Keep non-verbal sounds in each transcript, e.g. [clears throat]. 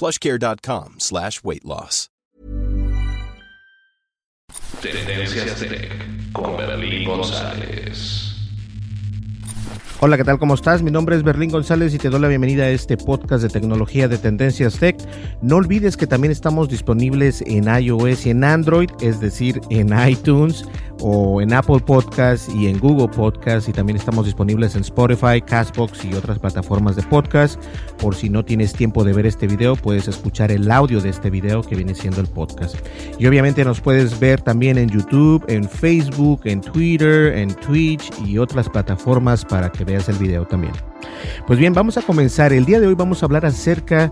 plushcare.com slash weight loss. Tendencias Tech con Berlín González. Hola, ¿qué tal? ¿Cómo estás? Mi nombre es Berlín González y te doy la bienvenida a este podcast de tecnología de Tendencias Tech. No olvides que también estamos disponibles en iOS y en Android, es decir, en iTunes o en Apple Podcast y en Google Podcast y también estamos disponibles en Spotify, Castbox y otras plataformas de podcast. Por si no tienes tiempo de ver este video, puedes escuchar el audio de este video que viene siendo el podcast. Y obviamente nos puedes ver también en YouTube, en Facebook, en Twitter, en Twitch y otras plataformas para que veas el video también. Pues bien, vamos a comenzar. El día de hoy vamos a hablar acerca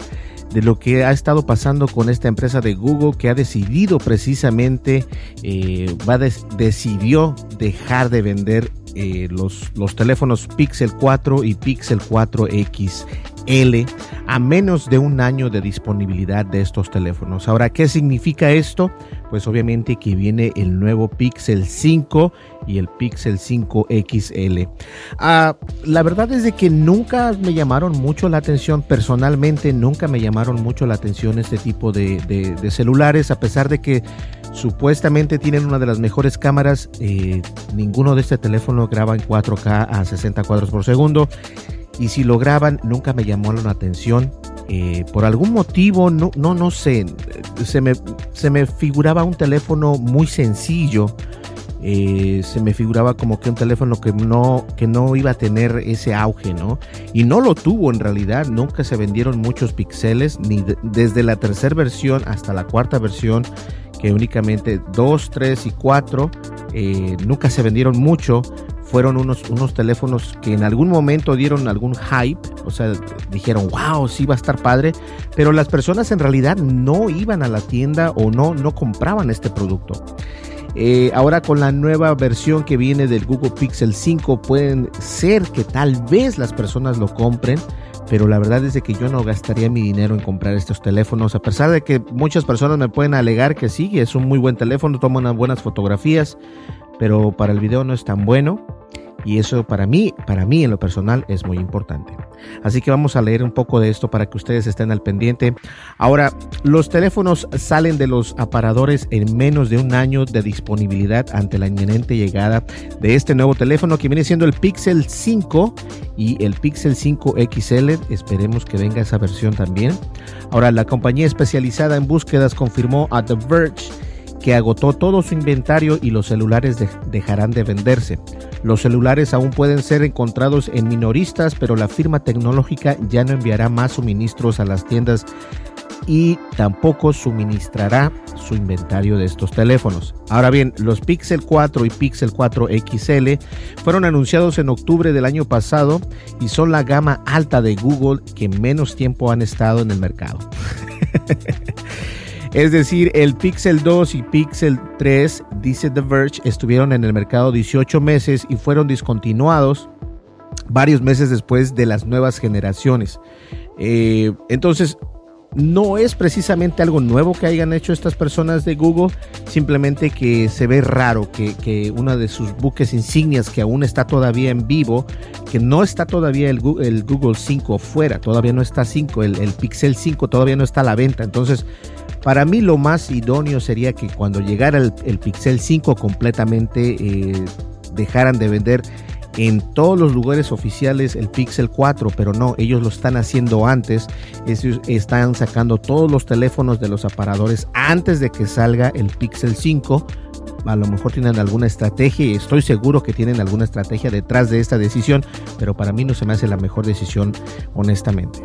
de lo que ha estado pasando con esta empresa de Google que ha decidido precisamente, eh, va decidió dejar de vender eh, los, los teléfonos Pixel 4 y Pixel 4 XL a menos de un año de disponibilidad de estos teléfonos. Ahora, ¿qué significa esto? Pues obviamente que viene el nuevo Pixel 5 y el Pixel 5 XL. Ah, la verdad es de que nunca me llamaron mucho la atención, personalmente nunca me llamaron mucho la atención este tipo de, de celulares, a pesar de que supuestamente tienen una de las mejores cámaras. Eh, ninguno de este teléfono graba en 4K a 60 cuadros por segundo. Y si lo graban, nunca me llamó la atención. Eh, por algún motivo, no, no, no sé, se me, se me figuraba un teléfono muy sencillo. Eh, se me figuraba como que un teléfono que no, que no iba a tener ese auge, ¿no? Y no lo tuvo en realidad, nunca se vendieron muchos píxeles, ni desde la tercera versión hasta la cuarta versión que únicamente 2, 3 y 4 eh, nunca se vendieron mucho. Fueron unos, unos teléfonos que en algún momento dieron algún hype, o sea, dijeron, wow, sí va a estar padre, pero las personas en realidad no iban a la tienda o no, no compraban este producto. Eh, ahora con la nueva versión que viene del Google Pixel 5 pueden ser que tal vez las personas lo compren, pero la verdad es que yo no gastaría mi dinero en comprar estos teléfonos, a pesar de que muchas personas me pueden alegar que sí, es un muy buen teléfono, toma unas buenas fotografías, pero para el video no es tan bueno. Y eso para mí, para mí en lo personal es muy importante. Así que vamos a leer un poco de esto para que ustedes estén al pendiente. Ahora, los teléfonos salen de los aparadores en menos de un año de disponibilidad ante la inminente llegada de este nuevo teléfono que viene siendo el Pixel 5 y el Pixel 5 XL. Esperemos que venga esa versión también. Ahora, la compañía especializada en búsquedas confirmó a The Verge que agotó todo su inventario y los celulares dejarán de venderse. Los celulares aún pueden ser encontrados en minoristas, pero la firma tecnológica ya no enviará más suministros a las tiendas y tampoco suministrará su inventario de estos teléfonos. Ahora bien, los Pixel 4 y Pixel 4 XL fueron anunciados en octubre del año pasado y son la gama alta de Google que menos tiempo han estado en el mercado. [laughs] Es decir, el Pixel 2 y Pixel 3, dice The Verge, estuvieron en el mercado 18 meses y fueron discontinuados varios meses después de las nuevas generaciones. Eh, entonces, no es precisamente algo nuevo que hayan hecho estas personas de Google, simplemente que se ve raro que, que uno de sus buques insignias que aún está todavía en vivo, que no está todavía el, Google 5 fuera, todavía no está 5, el, el Pixel 5 todavía no está a la venta. Entonces, para mí lo más idóneo sería que cuando llegara el, Pixel 5 completamente eh, dejaran de vender en todos los lugares oficiales el Pixel 4, pero no, ellos lo están haciendo antes. Ellos están sacando todos los teléfonos de los aparadores antes de que salga el Pixel 5 a lo mejor tienen alguna estrategia y estoy seguro que tienen alguna estrategia detrás de esta decisión, pero para mí no se me hace la mejor decisión honestamente.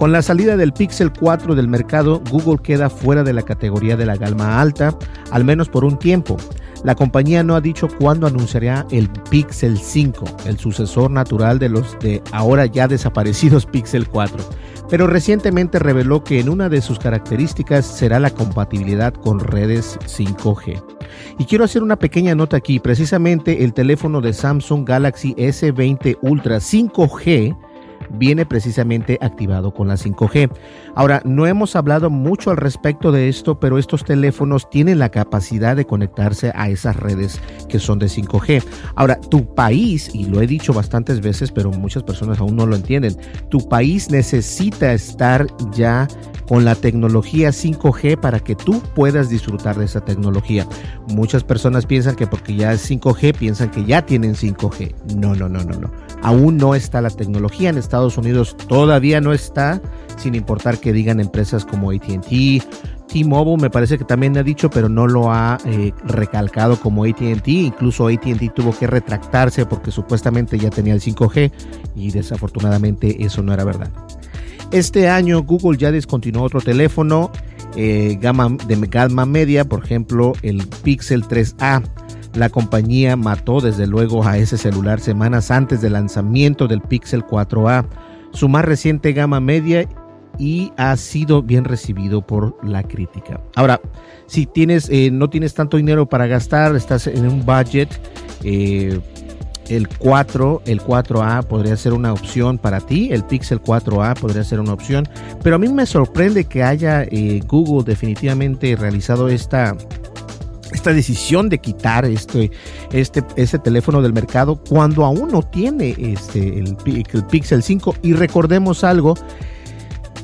Con la salida del Pixel 4 del mercado, Google queda fuera de la categoría de la gama alta, al menos por un tiempo. La compañía no ha dicho cuándo anunciará el Pixel 5, el sucesor natural de los de ahora ya desaparecidos [laughs] Pixel 4, pero recientemente reveló que en una de sus características será la compatibilidad con redes 5G. Y quiero hacer una pequeña nota aquí, precisamente el teléfono de Samsung Galaxy S20 Ultra 5G viene precisamente activado con la 5G. Ahora, no hemos hablado mucho al respecto de esto, pero estos teléfonos tienen la capacidad de conectarse a esas redes que son de 5G. Ahora, tu país, y lo he dicho bastantes veces, pero muchas personas aún no lo entienden, tu país necesita estar ya con la tecnología 5G para que tú puedas disfrutar de esa tecnología. Muchas personas piensan que porque ya es 5G, piensan que ya tienen 5G. No, no, no, no, no. Aún no está la tecnología en Estados Unidos, todavía no está, sin importar que digan empresas como ATT, T-Mobile me parece que también ha dicho, pero no lo ha eh, recalcado como ATT. Incluso ATT tuvo que retractarse porque supuestamente ya tenía el 5G y desafortunadamente eso no era verdad. Este año Google ya descontinuó otro teléfono eh, gama, de gama media, por ejemplo el Pixel 3A. La compañía mató desde luego a ese celular semanas antes del lanzamiento del Pixel 4A, su más reciente gama media y ha sido bien recibido por la crítica. Ahora, si tienes, eh, no tienes tanto dinero para gastar, estás en un budget, eh, el 4, el 4A podría ser una opción para ti, el Pixel 4A podría ser una opción, pero a mí me sorprende que haya eh, Google definitivamente realizado esta esta decisión de quitar este, este, teléfono del mercado cuando aún no tiene este, el Pixel 5 y recordemos algo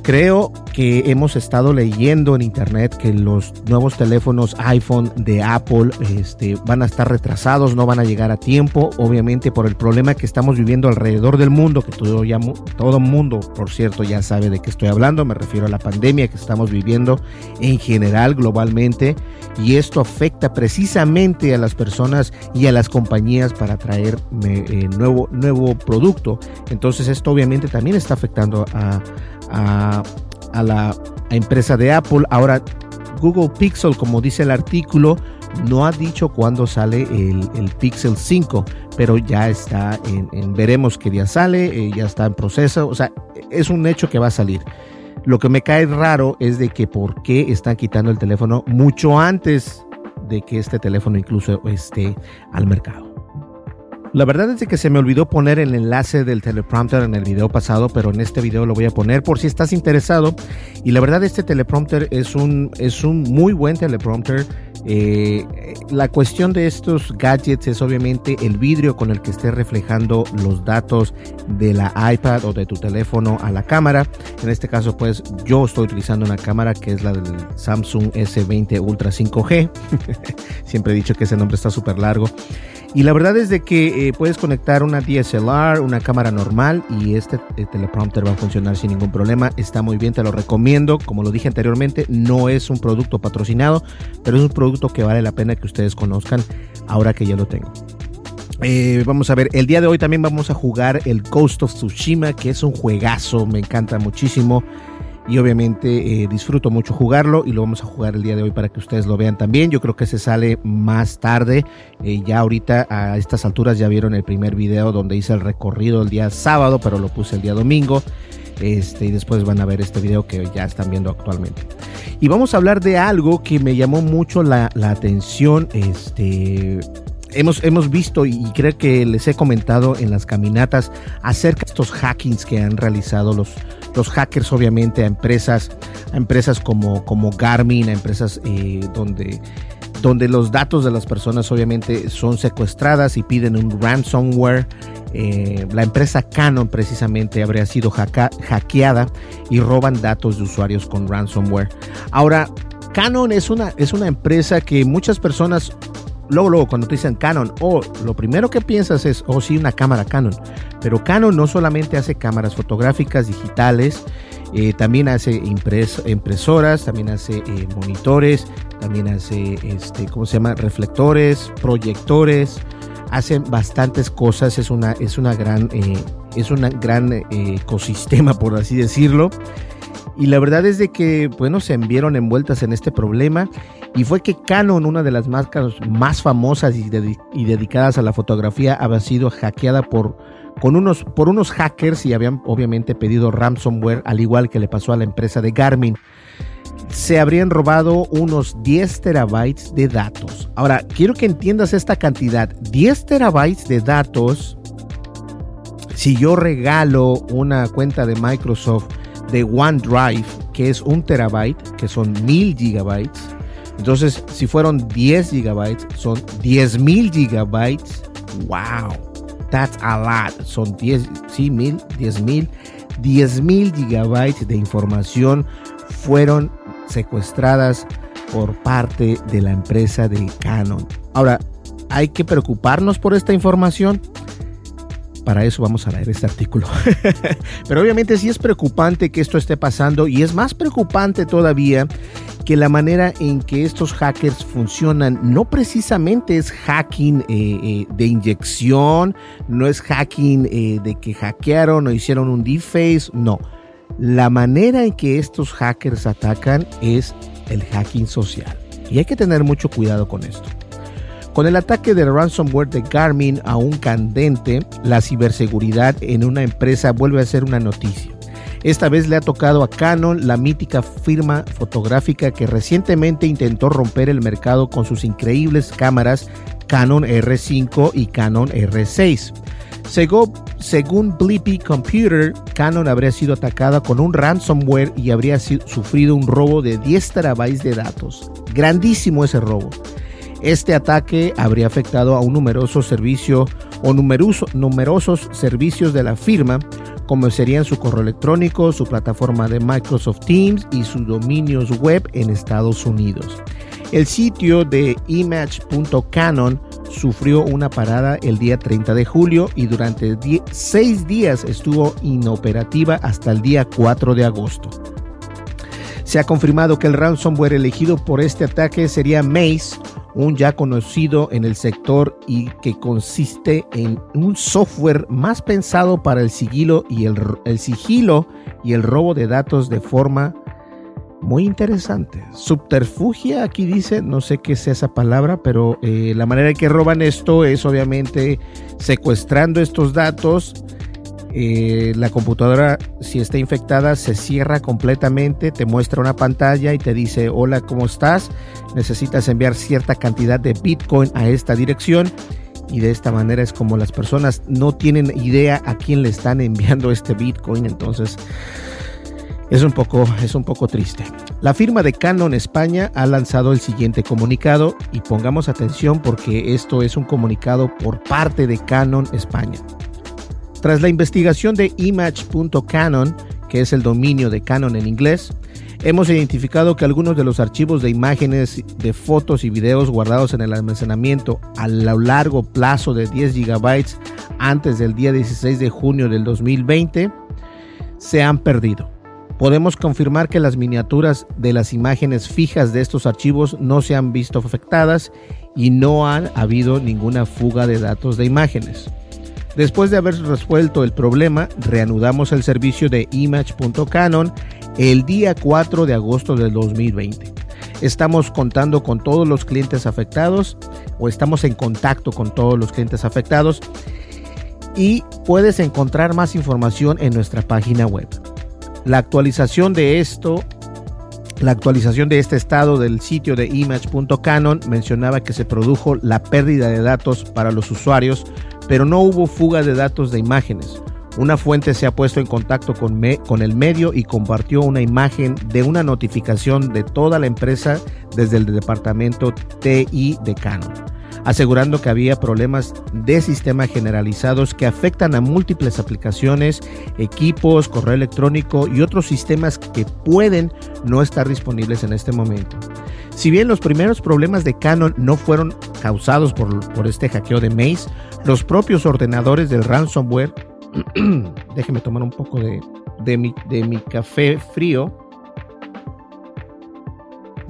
Creo que hemos estado leyendo en internet que los nuevos teléfonos iPhone de Apple este, van a estar retrasados, no van a llegar a tiempo, obviamente por el problema que estamos viviendo alrededor del mundo, que todo ya, todo mundo, por cierto, ya sabe de qué estoy hablando, me refiero a la pandemia que estamos viviendo en general globalmente y esto afecta precisamente a las personas y a las compañías para traer eh, nuevo, nuevo producto. Entonces esto obviamente también está afectando a a, la empresa de Apple. Ahora, Google Pixel, como dice el artículo, no ha dicho cuándo sale el, Pixel 5, pero ya está en, veremos qué día sale, eh, ya está en proceso, o sea, es un hecho que va a salir. Lo que me cae raro es de que por qué están quitando el teléfono mucho antes de que este teléfono incluso esté al mercado. La verdad es que se me olvidó poner el enlace del teleprompter en el video pasado, pero en este video lo voy a poner por si estás interesado. Y la verdad este teleprompter es un, es un muy buen teleprompter. Eh, la cuestión de estos gadgets es obviamente el vidrio con el que esté reflejando los datos de la iPad o de tu teléfono a la cámara. En este caso, pues yo estoy utilizando una cámara que es la del Samsung S20 Ultra 5G. [laughs] Siempre he dicho que ese nombre está súper largo. Y la verdad es de que eh, puedes conectar una DSLR, una cámara normal y este eh, teleprompter va a funcionar sin ningún problema. Está muy bien, te lo recomiendo. Como lo dije anteriormente, no es un producto patrocinado, pero es un producto que vale la pena que ustedes conozcan ahora que ya lo tengo. Eh, vamos a ver, el día de hoy también vamos a jugar el Ghost of Tsushima, que es un juegazo, me encanta muchísimo y obviamente eh, disfruto mucho jugarlo y lo vamos a jugar el día de hoy para que ustedes lo vean también. Yo creo que se sale más tarde. Eh, ya ahorita a estas alturas ya vieron el primer video donde hice el recorrido el día sábado, pero lo puse el día domingo. Este, y después van a ver este video que ya están viendo actualmente. Y vamos a hablar de algo que me llamó mucho la, la atención. Este, hemos, hemos visto y creo que les he comentado en las caminatas acerca de estos hackings que han realizado los, los hackers obviamente a empresas, a empresas como, como Garmin, a empresas eh, donde, donde los datos de las personas obviamente son secuestradas y piden un ransomware. Eh, la empresa Canon precisamente habría sido hackeada y roban datos de usuarios con ransomware. Ahora, Canon es una, es una empresa que muchas personas luego, luego, cuando te dicen Canon, oh, lo primero que piensas es, oh, sí, una cámara Canon. Pero Canon no solamente hace cámaras fotográficas digitales, eh, también hace impresoras, también hace eh, monitores, también hace, este, ¿cómo se llama? Reflectores, proyectores, hacen bastantes cosas, es una, es una gran, eh, es un gran ecosistema, por así decirlo. Y la verdad es de que, bueno, se vieron envueltas en este problema y fue que Canon, una de las marcas más famosas y, y dedicadas a la fotografía, había sido hackeada por, con unos, por unos hackers y habían obviamente pedido ransomware, al igual que le pasó a la empresa de Garmin. Se habrían robado unos 10 terabytes de datos. Ahora, quiero que entiendas esta cantidad. 10 terabytes de datos. Si yo regalo una cuenta de Microsoft de OneDrive, que es un terabyte, que son mil gigabytes. Entonces, si fueron 10 gigabytes, son 10 mil gigabytes. ¡Wow! That's a lot. Son 10, sí, mil, 10 mil. 10 mil gigabytes de información fueron secuestradas por parte de la empresa de Canon. Ahora, ¿hay que preocuparnos por esta información? Para eso vamos a leer este artículo. [laughs] Pero obviamente sí es preocupante que esto esté pasando y es más preocupante todavía que la manera en que estos hackers funcionan no precisamente es hacking eh, eh, de inyección, no es hacking eh, de que hackearon o hicieron un deface, no. La manera en que estos hackers atacan es el hacking social. Y hay que tener mucho cuidado con esto. Con el ataque de ransomware de Garmin a un candente, la ciberseguridad en una empresa vuelve a ser una noticia. Esta vez le ha tocado a Canon, la mítica firma fotográfica que recientemente intentó romper el mercado con sus increíbles cámaras Canon R5 y Canon R6. Según Blippi Computer, Canon habría sido atacada con un ransomware y habría sufrido un robo de 10 terabytes de datos. Grandísimo ese robo. Este ataque habría afectado a un numeroso servicio o numerosos servicios de la firma, como serían su correo electrónico, su plataforma de Microsoft Teams y sus dominios web en Estados Unidos. El sitio de image.canon sufrió una parada el día 30 de julio y durante seis días estuvo inoperativa hasta el día 4 de agosto. Se ha confirmado que el ransomware elegido por este ataque sería Maze, un ya conocido en el sector y que consiste en un software más pensado para el sigilo y el, sigilo y el robo de datos de forma muy interesante. Subterfugia, aquí dice, no sé qué es esa palabra, pero eh, la manera en que roban esto es obviamente secuestrando estos datos eh, la computadora, si está infectada, se cierra completamente, te muestra una pantalla y te dice, hola, ¿cómo estás? Necesitas enviar cierta cantidad de Bitcoin a esta dirección. Y de esta manera es como las personas no tienen idea a quién le están enviando este Bitcoin. Entonces es un poco, es un poco triste. La firma de Canon España ha lanzado el siguiente comunicado y pongamos atención porque esto es un comunicado por parte de Canon España. Tras la investigación de image.canon, que es el dominio de Canon en inglés, hemos identificado que algunos de los archivos de imágenes, de fotos y videos guardados en el almacenamiento a lo largo plazo de 10 GB antes del día 16 de junio del 2020 se han perdido. Podemos confirmar que las miniaturas de las imágenes fijas de estos archivos no se han visto afectadas y no han habido ninguna fuga de datos de imágenes. Después de haber resuelto el problema, reanudamos el servicio de image.canon el día 4 de agosto del 2020. Estamos contando con todos los clientes afectados o estamos en contacto con todos los clientes afectados y puedes encontrar más información en nuestra página web. La actualización de esto la actualización de este estado del sitio de image.canon mencionaba que se produjo la pérdida de datos para los usuarios pero no hubo fuga de datos de imágenes. Una fuente se ha puesto en contacto con, con, el medio y compartió una imagen de una notificación de toda la empresa desde el departamento TI de Canon, asegurando que había problemas de sistema generalizados que afectan a múltiples aplicaciones, equipos, correo electrónico y otros sistemas que pueden no estar disponibles en este momento. Si bien los primeros problemas de Canon no fueron causados por, por este hackeo de Maze, los propios ordenadores del ransomware, [clears throat] déjeme tomar un poco de, de, mi, de mi café frío,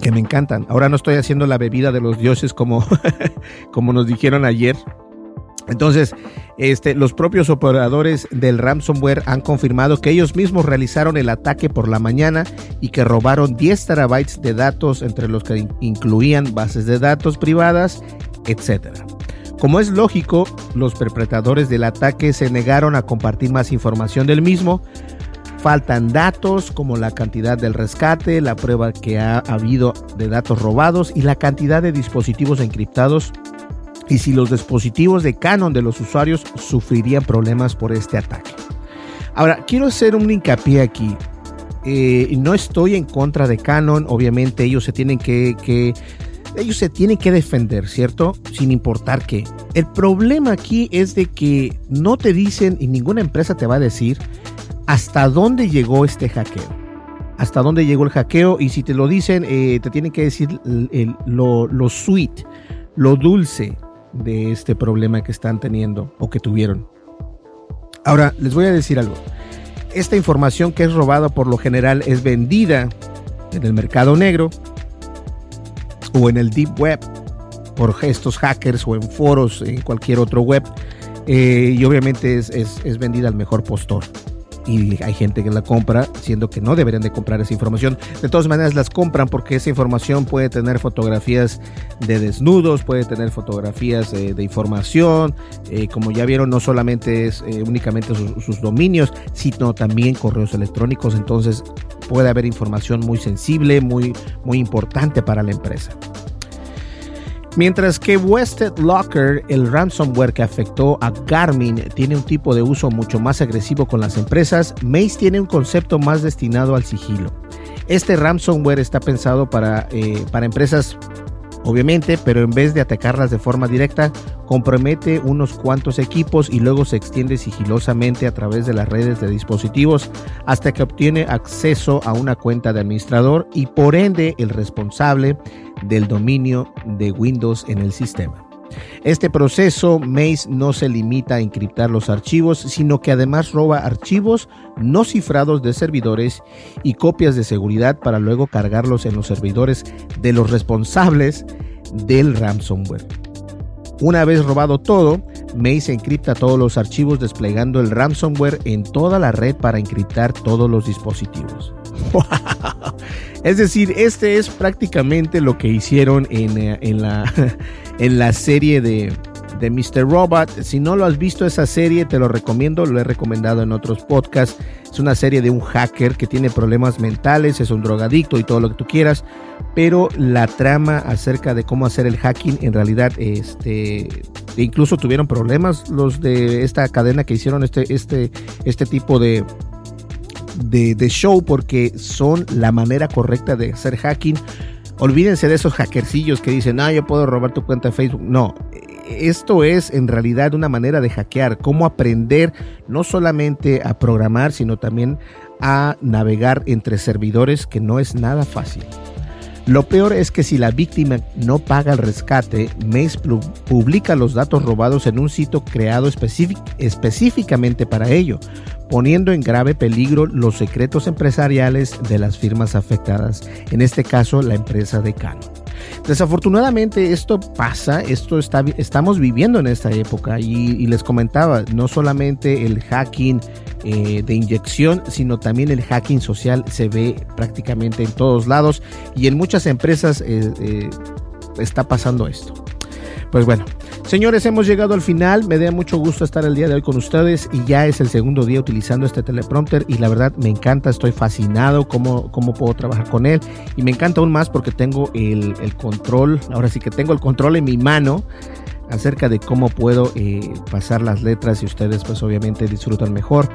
que me encantan. Ahora no estoy haciendo la bebida de los dioses como, [laughs] como nos dijeron ayer. Entonces, este, los propios operadores del ransomware han confirmado que ellos mismos realizaron el ataque por la mañana y que robaron 10 terabytes de datos, entre los que incluían bases de datos privadas, etc. Como es lógico, los perpetradores del ataque se negaron a compartir más información del mismo. Faltan datos como la cantidad del rescate, la prueba que ha habido de datos robados y la cantidad de dispositivos encriptados y si los dispositivos de Canon de los usuarios sufrirían problemas por este ataque. Ahora, quiero hacer un hincapié aquí. Eh, no estoy en contra de Canon, obviamente ellos se tienen que, que, ellos se tienen que defender, ¿cierto? Sin importar qué. El problema aquí es de que no te dicen y ninguna empresa te va a decir hasta dónde llegó este hackeo. Hasta dónde llegó el hackeo y si te lo dicen, eh, te tienen que decir lo, lo sweet, lo dulce, de este problema que están teniendo o que tuvieron. Ahora, les voy a decir algo. Esta información que es robada por lo general es vendida en el mercado negro o en el deep web por estos hackers o en foros, en cualquier otro web. Eh, y obviamente es, es vendida al mejor postor y hay gente que la compra, siendo que no deberían de comprar esa información. De todas maneras las compran porque esa información puede tener fotografías de desnudos, puede tener fotografías eh, de información, eh, como ya vieron no solamente es únicamente sus, sus dominios, sino también correos electrónicos, entonces puede haber información muy sensible, muy, muy importante para la empresa. Mientras que Wested Locker, el ransomware que afectó a Garmin, tiene un tipo de uso mucho más agresivo con las empresas, Mace tiene un concepto más destinado al sigilo. Este ransomware está pensado para, eh, para empresas obviamente, pero en vez de atacarlas de forma directa, compromete unos cuantos equipos y luego se extiende sigilosamente a través de las redes de dispositivos hasta que obtiene acceso a una cuenta de administrador y por ende el responsable del dominio de Windows en el sistema. Este proceso Maze no se limita a encriptar los archivos, sino que además roba archivos no cifrados de servidores y copias de seguridad para luego cargarlos en los servidores de los responsables del ransomware. Una vez robado todo, Maze encripta todos los archivos desplegando el ransomware en toda la red para encriptar todos los dispositivos. [laughs] Es decir, este es prácticamente lo que hicieron en, eh, en, la, [laughs] en la serie de, de Mr. Robot. Si no lo has visto esa serie, te lo recomiendo, lo he recomendado en otros podcasts. Es una serie de un hacker que tiene problemas mentales, es un drogadicto y todo lo que tú quieras, pero la trama acerca de cómo hacer el hacking en realidad este incluso tuvieron problemas los de esta cadena que hicieron este este este tipo de de, show porque son la manera correcta de hacer hacking. Olvídense de esos hackercillos que dicen, ah, yo puedo robar tu cuenta de Facebook. No, esto es en realidad una manera de hackear, cómo aprender no solamente a programar, sino también a navegar entre servidores, que no es nada fácil. Lo peor es que si la víctima no paga el rescate, Mace publica los datos robados en un sitio creado específicamente para ello, poniendo en grave peligro los secretos empresariales de las firmas afectadas, en este caso la empresa de Canon. Desafortunadamente esto pasa, esto está, estamos viviendo en esta época y, les comentaba, no solamente el hacking eh, de inyección, sino también el hacking social se ve prácticamente en todos lados y en muchas empresas eh, eh, está pasando esto. Pues bueno, señores, hemos llegado al final. Me da mucho gusto estar el día de hoy con ustedes y ya es el segundo día utilizando este teleprompter y la verdad me encanta, estoy fascinado cómo, cómo puedo trabajar con él y me encanta aún más porque tengo el, el control, ahora sí que tengo el control en mi mano acerca de cómo puedo eh, pasar las letras y ustedes pues obviamente disfrutan mejor.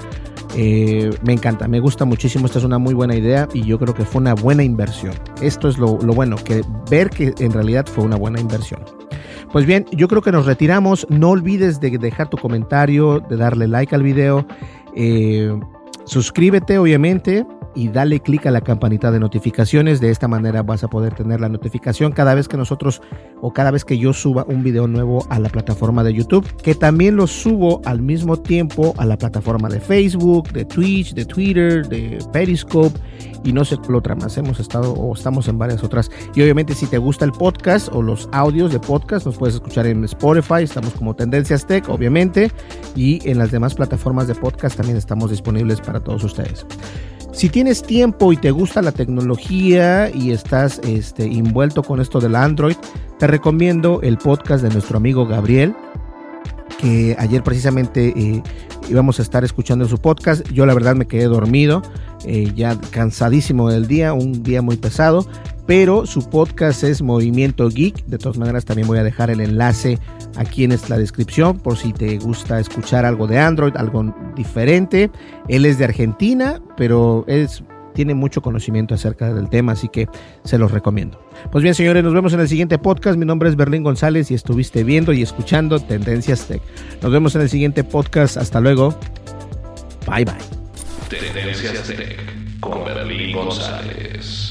Eh, me encanta, me gusta muchísimo, esta es una muy buena idea y yo creo que fue una buena inversión. Esto es lo, bueno, que ver que en realidad fue una buena inversión. Pues bien, yo creo que nos retiramos. No olvides de dejar tu comentario, de darle like al video. Eh, suscríbete, obviamente. Y dale clic a la campanita de notificaciones. De esta manera vas a poder tener la notificación cada vez que nosotros o cada vez que yo suba un video nuevo a la plataforma de YouTube, que también lo subo al mismo tiempo a la plataforma de Facebook, de Twitch, de Twitter, de Periscope y no sé qué otra más. Hemos estado o estamos en varias otras. Y obviamente si te gusta el podcast o los audios de podcast, nos puedes escuchar en Spotify, estamos como Tendencias Tech, obviamente, y en las demás plataformas de podcast también estamos disponibles para todos ustedes. Si tienes tiempo y te gusta la tecnología y estás este, envuelto con esto del Android, te recomiendo el podcast de nuestro amigo Gabriel, que ayer precisamente eh, íbamos a estar escuchando su podcast. Yo la verdad me quedé dormido, eh, ya cansadísimo del día, un día muy pesado, pero su podcast es Movimiento Geek. De todas maneras también voy a dejar el enlace aquí en la descripción por si te gusta escuchar algo de Android, algo diferente. Él es de Argentina, pero es tiene mucho conocimiento acerca del tema, así que se los recomiendo. Pues bien, señores, nos vemos en el siguiente podcast. Mi nombre es Berlín González y estuviste viendo y escuchando Tendencias Tech. Nos vemos en el siguiente podcast. Hasta luego. Bye bye. Tendencias Tech con Berlín González.